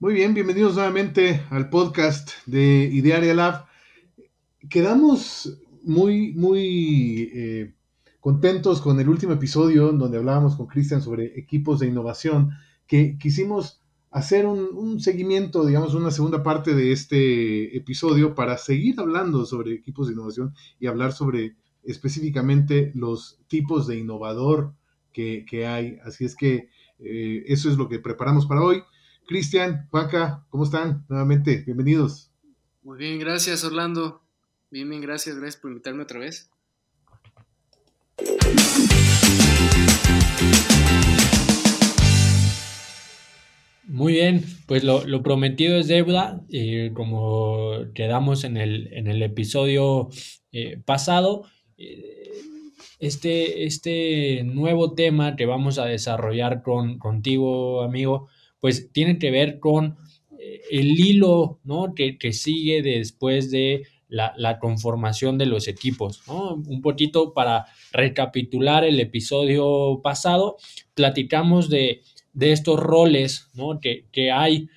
Muy bien, bienvenidos nuevamente al podcast de Idearia Lab. Quedamos muy, muy eh, contentos con el último episodio donde hablábamos con Cristian sobre equipos de innovación, que quisimos hacer un, seguimiento, digamos, una segunda parte de este episodio para seguir hablando sobre equipos de innovación y hablar sobre específicamente los tipos de innovador que, hay. Así es que eh, eso es lo que preparamos para hoy. Cristian, Juanca, ¿cómo están? Nuevamente, bienvenidos. Muy bien, gracias Orlando. Bien, bien, gracias, gracias por invitarme otra vez. Muy bien, pues lo, prometido es deuda, eh, como quedamos en el, en el episodio eh, pasado. Eh, este, este nuevo tema que vamos a desarrollar con, contigo, amigo, pues tiene que ver con el hilo ¿no? que, que sigue después de la, conformación de los equipos. Un poquito para recapitular el episodio pasado, platicamos de, estos roles que, hay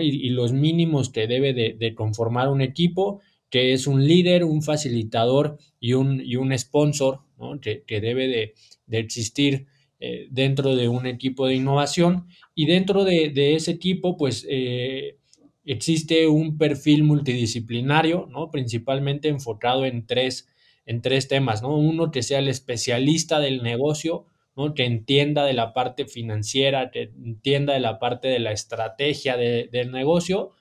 y, los mínimos que debe de, conformar un equipo, que es un líder, un facilitador y un, y un sponsor que, debe de, existir eh, dentro de un equipo de innovación. Y dentro de, ese equipo, pues eh, existe un perfil multidisciplinario, ¿no? Principalmente enfocado en tres, en tres temas, ¿no? Uno que sea el especialista del negocio, ¿no? Que entienda de la parte financiera, que entienda de la parte de la estrategia del negocio.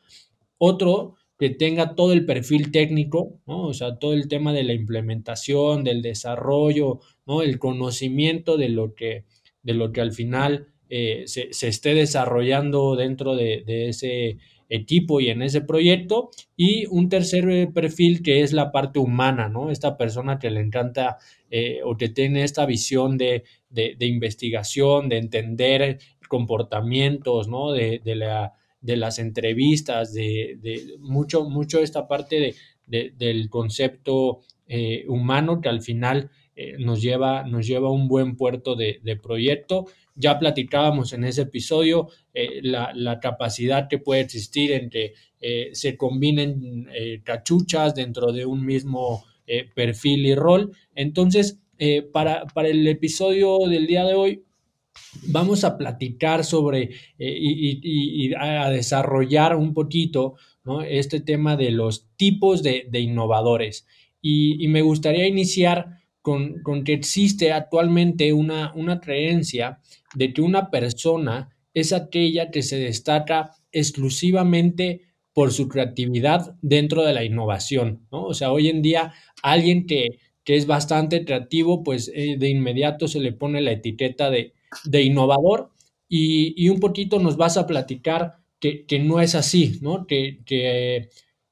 Otro que tenga todo el perfil técnico, ¿no? O sea, todo el tema de la implementación, del desarrollo, ¿no? El conocimiento de lo que, de lo que al final eh, se, esté desarrollando dentro de, de ese equipo y en ese proyecto. Y un tercer eh, perfil que es la parte humana, ¿no? Esta persona que le encanta eh, o que tiene esta visión de, investigación, de entender comportamientos, ¿no? De, la, de las entrevistas, de, mucho, mucho esta parte del concepto eh, humano que al final nos, lleva, nos lleva a un buen puerto de, proyecto ya platicábamos en ese episodio eh, la, capacidad que puede existir en que eh, se combinen eh, cachuchas dentro de un mismo perfil y rol. Entonces, para, para, el episodio del día de hoy, vamos a platicar sobre y, a desarrollar un poquito este tema de los tipos de, innovadores. Y, me gustaría iniciar con, con, que existe actualmente una, una creencia de que una persona es aquella que se destaca exclusivamente por su creatividad dentro de la innovación, ¿no? O sea, hoy en día alguien que, es bastante creativo, pues eh, de inmediato se le pone la etiqueta de, innovador y, un poquito nos vas a platicar que, no es así, ¿no? Que, que,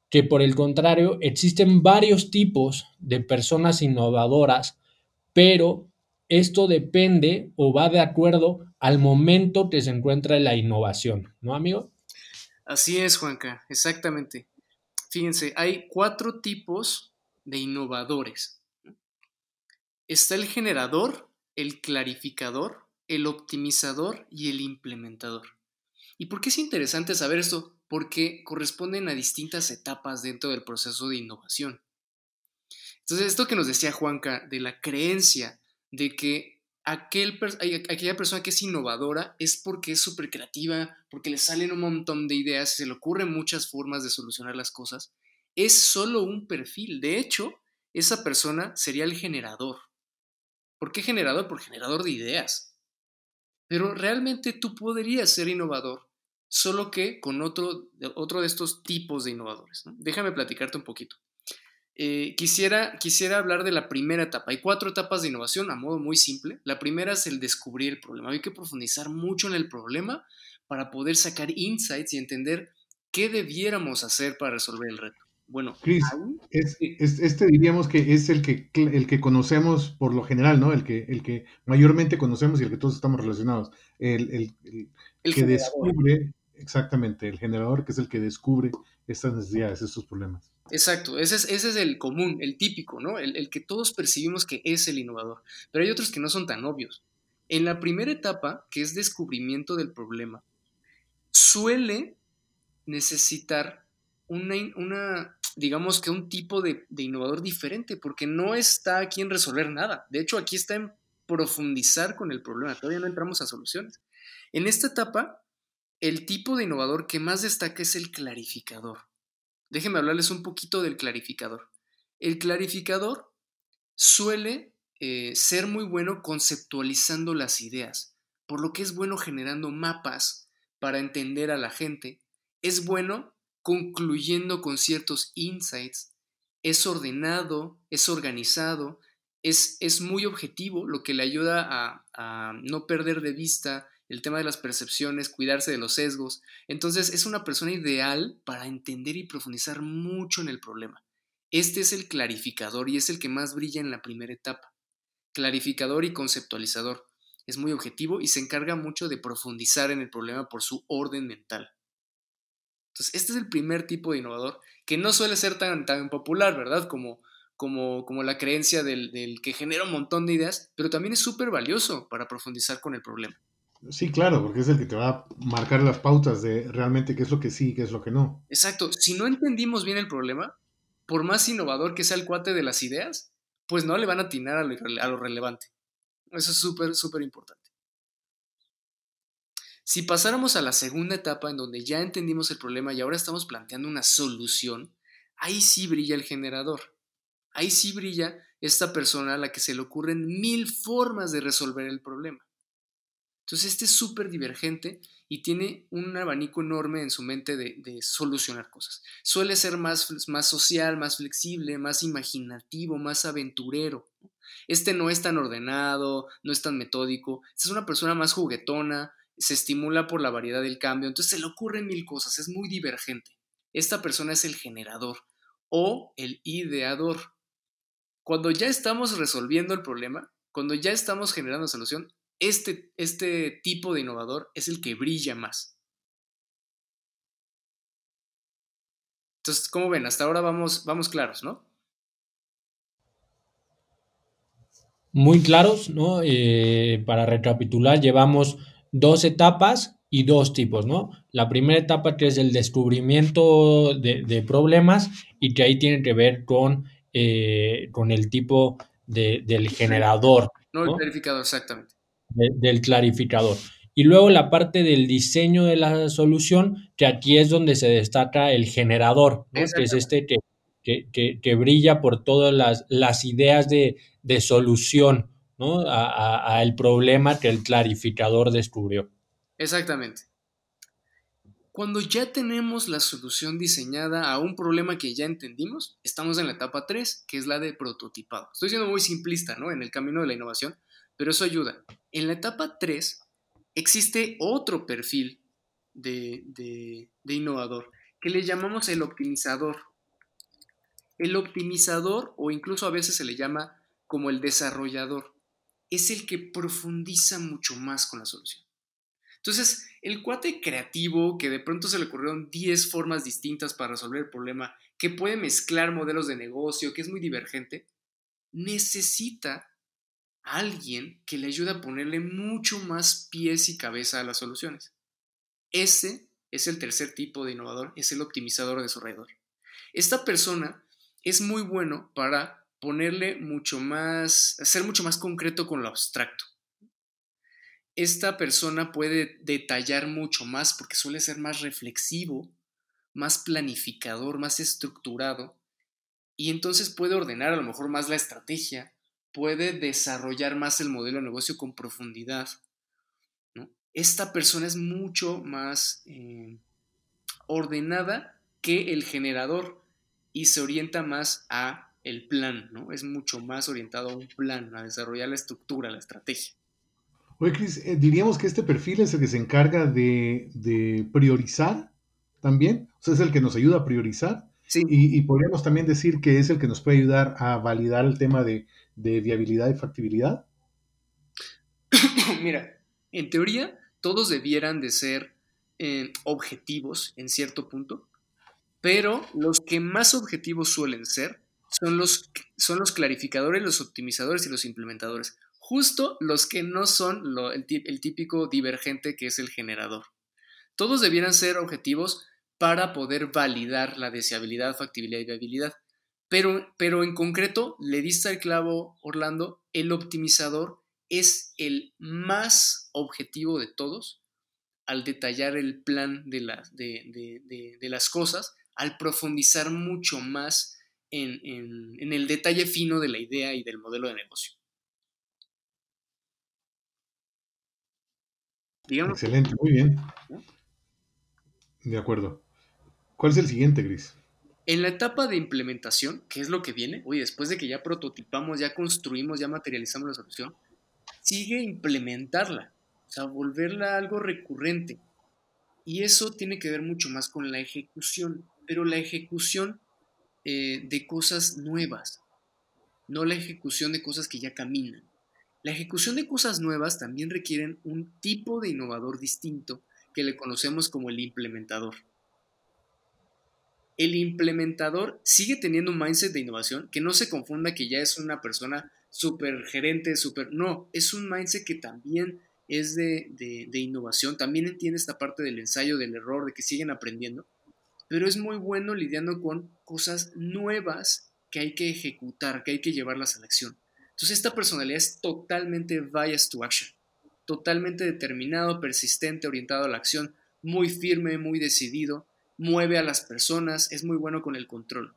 que por el contrario existen varios tipos de personas innovadoras, pero esto depende o va de acuerdo al momento que se encuentra la innovación, ¿no, amigo? Así es, Juanca, exactamente. Fíjense, hay cuatro tipos de innovadores. Está el generador, el clarificador, el optimizador y el implementador. ¿Y por qué es interesante saber esto? Porque corresponden a distintas etapas dentro del proceso de innovación. Entonces, esto que nos decía Juanca de la creencia de que aquel, aquella persona que es innovadora es porque es súper creativa, porque le salen un montón de ideas, se le ocurren muchas formas de solucionar las cosas, es solo un perfil. De hecho, esa persona sería el generador. ¿Por qué generador? Por generador de ideas. Pero realmente tú podrías ser innovador, solo que con otro, otro de estos tipos de innovadores. Déjame platicarte un poquito. Eh, quisiera, quisiera hablar de la primera etapa. Hay cuatro etapas de innovación a modo muy simple. La primera es el descubrir el problema. Hay que profundizar mucho en el problema para poder sacar insights y entender qué debiéramos hacer para resolver el reto. Bueno, Chris, este diríamos que es el que, el que conocemos por lo general, ¿no? El que, el que mayormente conocemos y el que todos estamos relacionados. El, que descubre, exactamente, el generador que es el que descubre estas necesidades, estos problemas. Exacto, ese es, ese es el común, el típico, ¿no? El, el, que todos percibimos que es el innovador. Pero hay otros que no son tan obvios. En la primera etapa, que es descubrimiento del problema, suele necesitar una, digamos que un tipo de, de, innovador diferente, porque no está aquí en resolver nada. De hecho, aquí está en profundizar con el problema. Todavía no entramos a soluciones. En esta etapa, el tipo de innovador que más destaca es el clarificador. Déjenme hablarles un poquito del clarificador. El clarificador suele eh, ser muy bueno conceptualizando las ideas, por lo que es bueno generando mapas para entender a la gente. Es bueno concluyendo con ciertos insights. Es ordenado, es organizado, es, es muy objetivo, lo que le ayuda a, a no perder de vista el tema de las percepciones, cuidarse de los sesgos. Entonces es una persona ideal para entender y profundizar mucho en el problema. Este es el clarificador y es el que más brilla en la primera etapa. Clarificador y conceptualizador. Es muy objetivo y se encarga mucho de profundizar en el problema por su orden mental. Entonces, este es el primer tipo de innovador que no suele ser tan, tan popular, ¿verdad? Como, como, como la creencia del, del que genera un montón de ideas, pero también es súper valioso para profundizar con el problema. Sí, claro, porque es el que te va a marcar las pautas de realmente qué es lo que sí y qué es lo que no. Exacto. Si no entendimos bien el problema, por más innovador que sea el cuate de las ideas, pues no le van a atinar a lo, a lo relevante. Eso es súper, súper importante. Si pasáramos a la segunda etapa en donde ya entendimos el problema y ahora estamos planteando una solución, ahí sí brilla el generador. Ahí sí brilla esta persona a la que se le ocurren mil formas de resolver el problema. Entonces, este es súper divergente y tiene un abanico enorme en su mente de, solucionar cosas. Suele ser más, más social, más flexible, más imaginativo, más aventurero. Este no es tan ordenado, no es tan metódico. Esta es una persona más juguetona, se estimula por la variedad del cambio, entonces se le ocurren mil cosas, es muy divergente. Esta persona es el generador o el ideador. Cuando ya estamos resolviendo el problema, cuando ya estamos generando solución, este, este tipo de innovador es el que brilla más. Entonces, como ven, hasta ahora vamos, vamos claros, ¿no? Muy claros, ¿no? Eh, para recapitular, llevamos dos etapas y dos tipos, ¿no? La primera etapa que es el descubrimiento de, problemas y que ahí tiene que ver con, eh, con el tipo del generador. No, el verificador, exactamente del clarificador. Y luego la parte del diseño de la solución, que aquí es donde se destaca el generador, que es este que, que, brilla por todas las, las ideas de, de solución ¿no? al problema que el clarificador descubrió. Exactamente. Cuando ya tenemos la solución diseñada a un problema que ya entendimos, estamos en la etapa 3, que es la de prototipado. Estoy siendo muy simplista, ¿no? En el camino de la innovación, pero eso ayuda. En la etapa 3 existe otro perfil de, innovador que le llamamos el optimizador. El optimizador, o incluso a veces se le llama como el desarrollador, es el que profundiza mucho más con la solución. Entonces, el cuate creativo que de pronto se le ocurrieron 10 formas distintas para resolver el problema, que puede mezclar modelos de negocio, que es muy divergente, necesita alguien que le ayude a ponerle mucho más pies y cabeza a las soluciones. Ese es el tercer tipo de innovador, es el optimizador de su alrededor. Esta persona es muy bueno para ponerle mucho más, ser mucho más concreto con lo abstracto. Esta persona puede detallar mucho más porque suele ser más reflexivo, más planificador, más estructurado y entonces puede ordenar a lo mejor más la estrategia, puede desarrollar más el modelo de negocio con profundidad. Esta persona es mucho más eh, ordenada que el generador. y se orienta más a el plan, ¿no? Es mucho más orientado a un plan, a desarrollar la estructura, la estrategia. Oye, Cris, eh, diríamos que este perfil es el que se encarga de, priorizar también, o sea, es el que nos ayuda a priorizar. Sí. Y, podríamos también decir que es el que nos puede ayudar a validar el tema de, viabilidad y factibilidad. Mira, en teoría, todos debieran de ser eh, objetivos en cierto punto, pero los que más objetivos suelen ser son los, son los clarificadores, los optimizadores y los implementadores. Justo los que no son el, típico divergente que es el generador. Todos debieran ser objetivos para poder validar la deseabilidad, factibilidad y viabilidad. Pero, pero en concreto, le diste al clavo, Orlando, el optimizador es el más objetivo de todos al detallar el plan de, de las cosas, al profundizar mucho más en, el detalle fino de la idea y del modelo de negocio. Excelente, muy bien. De acuerdo. ¿Cuál es el siguiente, Gris? En la etapa de implementación, que es lo que viene, oye, después de que ya prototipamos, ya construimos, ya materializamos la solución, sigue implementarla, o sea, volverla algo recurrente. Y eso tiene que ver mucho más con la ejecución, pero la ejecución eh, de cosas nuevas, no la ejecución de cosas que ya caminan. La ejecución de cosas nuevas también requieren un tipo de innovador distinto que le conocemos como el implementador. El implementador sigue teniendo un mindset de innovación, que no se confunda que ya es una persona súper gerente, súper... No, es un mindset que también es de, de, innovación, también entiende esta parte del ensayo, del error, de que siguen aprendiendo, pero es muy bueno lidiando con cosas nuevas que hay que ejecutar, que hay que llevarlas a la acción. Entonces esta personalidad es totalmente bias to action, totalmente determinado, persistente, orientado a la acción, muy firme, muy decidido, mueve a las personas, es muy bueno con el control.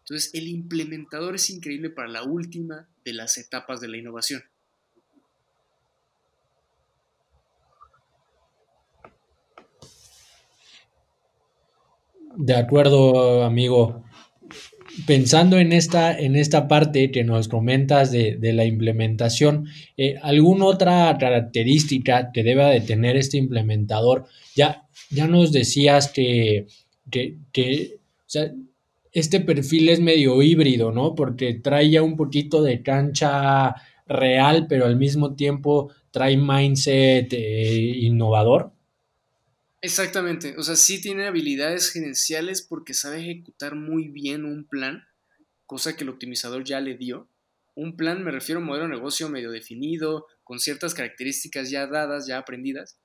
Entonces el implementador es increíble para la última de las etapas de la innovación. De acuerdo, amigo. Pensando en esta, en esta parte que nos comentas de, la implementación, eh, ¿alguna otra característica que deba de tener este implementador? Ya, ya nos decías que, este perfil es medio híbrido, ¿no? Porque trae ya un poquito de cancha real, pero al mismo tiempo trae mindset eh, innovador. Exactamente, o sea, sí tiene habilidades gerenciales porque sabe ejecutar muy bien un plan, cosa que el optimizador ya le dio. Un plan, me refiero a un modelo de negocio medio definido, con ciertas características ya dadas, ya aprendidas.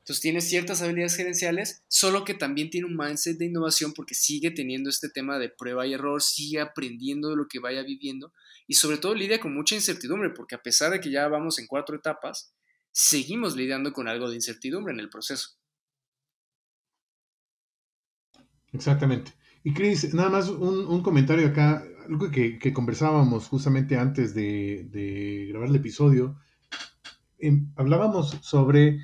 Entonces tiene ciertas habilidades gerenciales, solo que también tiene un mindset de innovación porque sigue teniendo este tema de prueba y error, sigue aprendiendo de lo que vaya viviendo y sobre todo lidia con mucha incertidumbre porque a pesar de que ya vamos en cuatro etapas, seguimos lidiando con algo de incertidumbre en el proceso. Exactamente. Y Chris, nada más un, comentario acá, algo que, conversábamos justamente antes de, grabar el episodio. Em, hablábamos sobre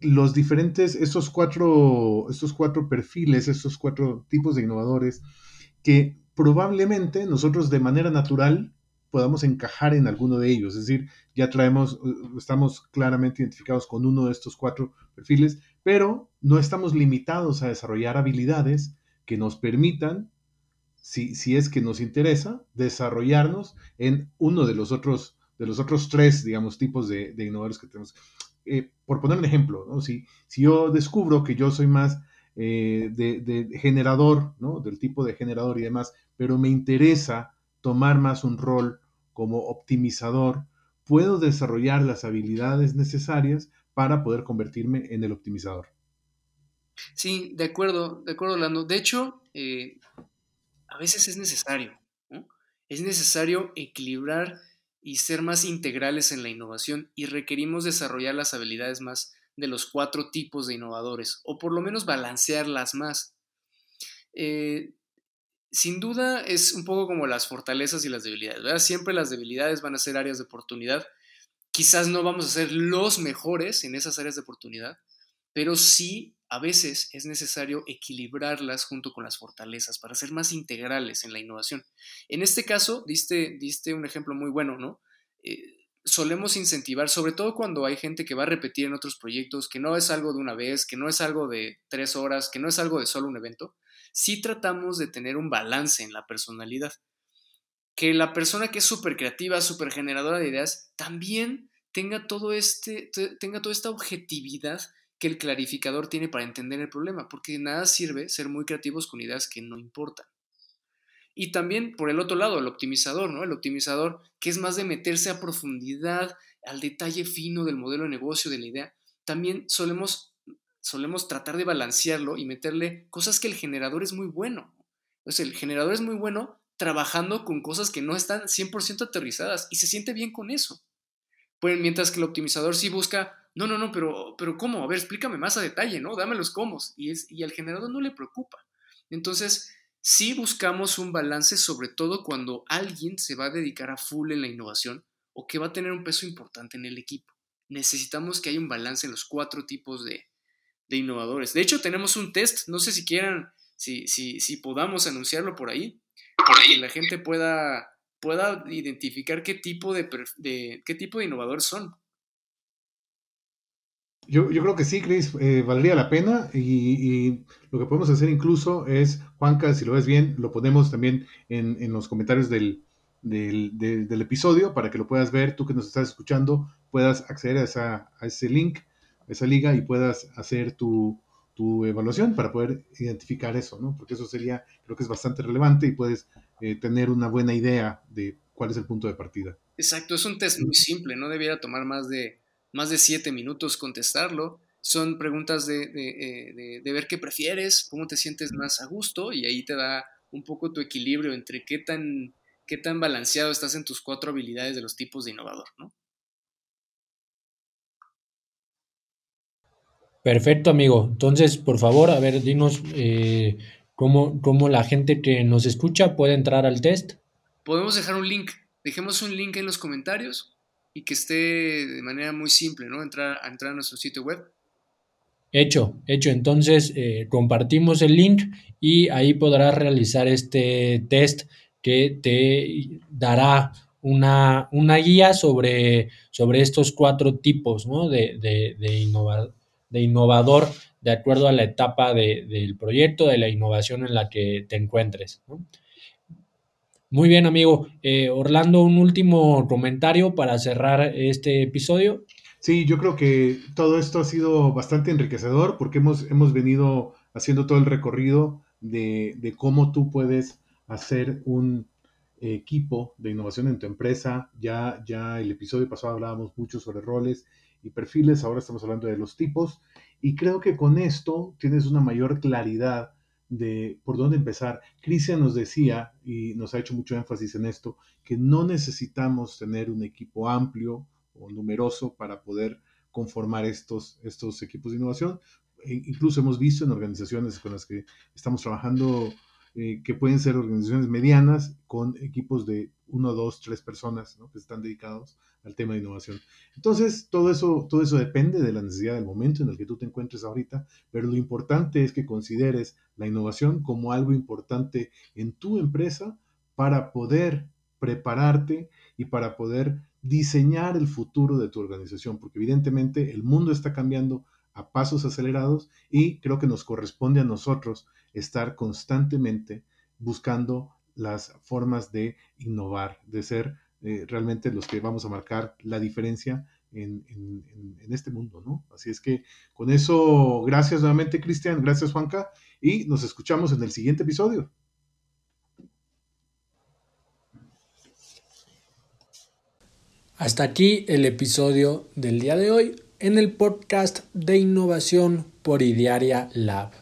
los diferentes, estos cuatro, estos cuatro perfiles, estos cuatro tipos de innovadores, que probablemente nosotros de manera natural podamos encajar en alguno de ellos. Es decir, ya traemos, estamos claramente identificados con uno de estos cuatro perfiles, pero no estamos limitados a desarrollar habilidades que nos permitan, si, si es que nos interesa, desarrollarnos en uno de los otros, de los otros tres, digamos, tipos de, innovadores que tenemos. Eh, por poner un ejemplo, ¿no? si, si yo descubro que yo soy más eh, de, de, generador, ¿no? del tipo de generador y demás, pero me interesa tomar más un rol como optimizador, puedo desarrollar las habilidades necesarias para poder convertirme en el optimizador. Sí, de acuerdo, de acuerdo, Lando. De hecho, eh, a veces es necesario, Es necesario equilibrar y ser más integrales en la innovación y requerimos desarrollar las habilidades más de los cuatro tipos de innovadores, o por lo menos balancearlas más. Eh, sin duda es un poco como las fortalezas y las debilidades, ¿verdad? Siempre las debilidades van a ser áreas de oportunidad. Quizás no vamos a ser los mejores en esas áreas de oportunidad, pero sí a veces es necesario equilibrarlas junto con las fortalezas para ser más integrales en la innovación. En este caso, diste, diste un ejemplo muy bueno, ¿no? Eh, solemos incentivar, sobre todo cuando hay gente que va a repetir en otros proyectos, que no es algo de una vez, que no es algo de tres horas, que no es algo de solo un evento, sí tratamos de tener un balance en la personalidad. Que la persona que es súper creativa, súper generadora de ideas, también tenga, todo este, tenga toda esta objetividad que el clarificador tiene para entender el problema, porque nada sirve ser muy creativos con ideas que no importan. Y también por el otro lado, el optimizador, ¿no? El optimizador que es más de meterse a profundidad, al detalle fino del modelo de negocio, de la idea. También solemos, solemos tratar de balancearlo y meterle cosas que el generador es muy bueno. Entonces, el generador es muy bueno trabajando con cosas que no están 100% aterrizadas y se siente bien con eso. Pues mientras que el optimizador sí busca no, no, no, pero, pero ¿cómo? A ver, explícame más a detalle, ¿no? Dame los cómo. Y, y al generador no le preocupa. Entonces, sí buscamos un balance, sobre todo cuando alguien se va a dedicar a full en la innovación o que va a tener un peso importante en el equipo. Necesitamos que haya un balance en los cuatro tipos de, de innovadores. De hecho, tenemos un test, no sé si quieran, si, si, si podamos anunciarlo por ahí, por ahí. que la gente pueda, pueda identificar qué tipo de, de, qué tipo de innovadores son. Yo, yo creo que sí, Chris, eh, valdría la pena y, lo que podemos hacer incluso es, Juanca, si lo ves bien, lo ponemos también en, en los comentarios del, del, del, episodio para que lo puedas ver, tú que nos estás escuchando, puedas acceder a, esa, a ese link, a esa liga y puedas hacer tu, tu, evaluación para poder identificar eso, ¿no? Porque eso sería, creo que es bastante relevante y puedes eh, tener una buena idea de cuál es el punto de partida. Exacto, es un test muy simple, no debiera tomar más de más de siete minutos contestarlo. Son preguntas de, de, de, ver qué prefieres, cómo te sientes más a gusto y ahí te da un poco tu equilibrio entre qué tan, qué tan balanceado estás en tus cuatro habilidades de los tipos de innovador, ¿no? Perfecto, amigo. Entonces, por favor, a ver, dinos eh, cómo, cómo la gente que nos escucha puede entrar al test. Podemos dejar un link. Dejemos un link en los comentarios y que esté de manera muy simple, ¿no? Entrar, a entrar a nuestro sitio web. Hecho, hecho. Entonces eh, compartimos el link y ahí podrás realizar este test que te dará una, una guía sobre, sobre, estos cuatro tipos ¿no? de, de, de, de, innovador de acuerdo a la etapa del proyecto, de la innovación en la que te encuentres. Muy bien, amigo. Eh, Orlando, un último comentario para cerrar este episodio. Sí, yo creo que todo esto ha sido bastante enriquecedor porque hemos, hemos venido haciendo todo el recorrido de, de cómo tú puedes hacer un equipo de innovación en tu empresa. Ya, ya el episodio pasado hablábamos mucho sobre roles y perfiles, ahora estamos hablando de los tipos y creo que con esto tienes una mayor claridad de por dónde empezar. Cristian nos decía, y nos ha hecho mucho énfasis en esto, que no necesitamos tener un equipo amplio o numeroso para poder conformar estos, estos equipos de innovación. E incluso hemos visto en organizaciones con las que estamos trabajando eh, que pueden ser organizaciones medianas con equipos de uno, dos, tres personas que están dedicados al tema de innovación. Entonces, todo eso, todo eso depende de la necesidad del momento en el que tú te encuentres ahorita, pero lo importante es que consideres la innovación como algo importante en tu empresa para poder prepararte y para poder diseñar el futuro de tu organización, porque evidentemente el mundo está cambiando a pasos acelerados y creo que nos corresponde a nosotros estar constantemente buscando las formas de innovar, de ser eh, realmente los que vamos a marcar la diferencia en, este mundo, ¿no? Así es que con eso, gracias nuevamente, Cristian, gracias, Juanca, y nos escuchamos en el siguiente episodio. Hasta aquí el episodio del día de hoy en el podcast de innovación por Idearia Lab.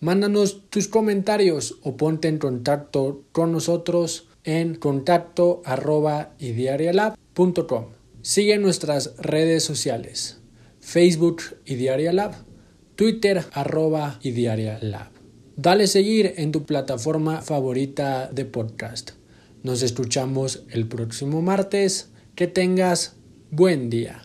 Mándanos tus comentarios o ponte en contacto con nosotros en contacto arroba. Sigue nuestras redes sociales, Facebook Idearia Twitter arroba Idearia Dale seguir en tu plataforma favorita de podcast. Nos escuchamos el próximo martes. Que tengas buen día.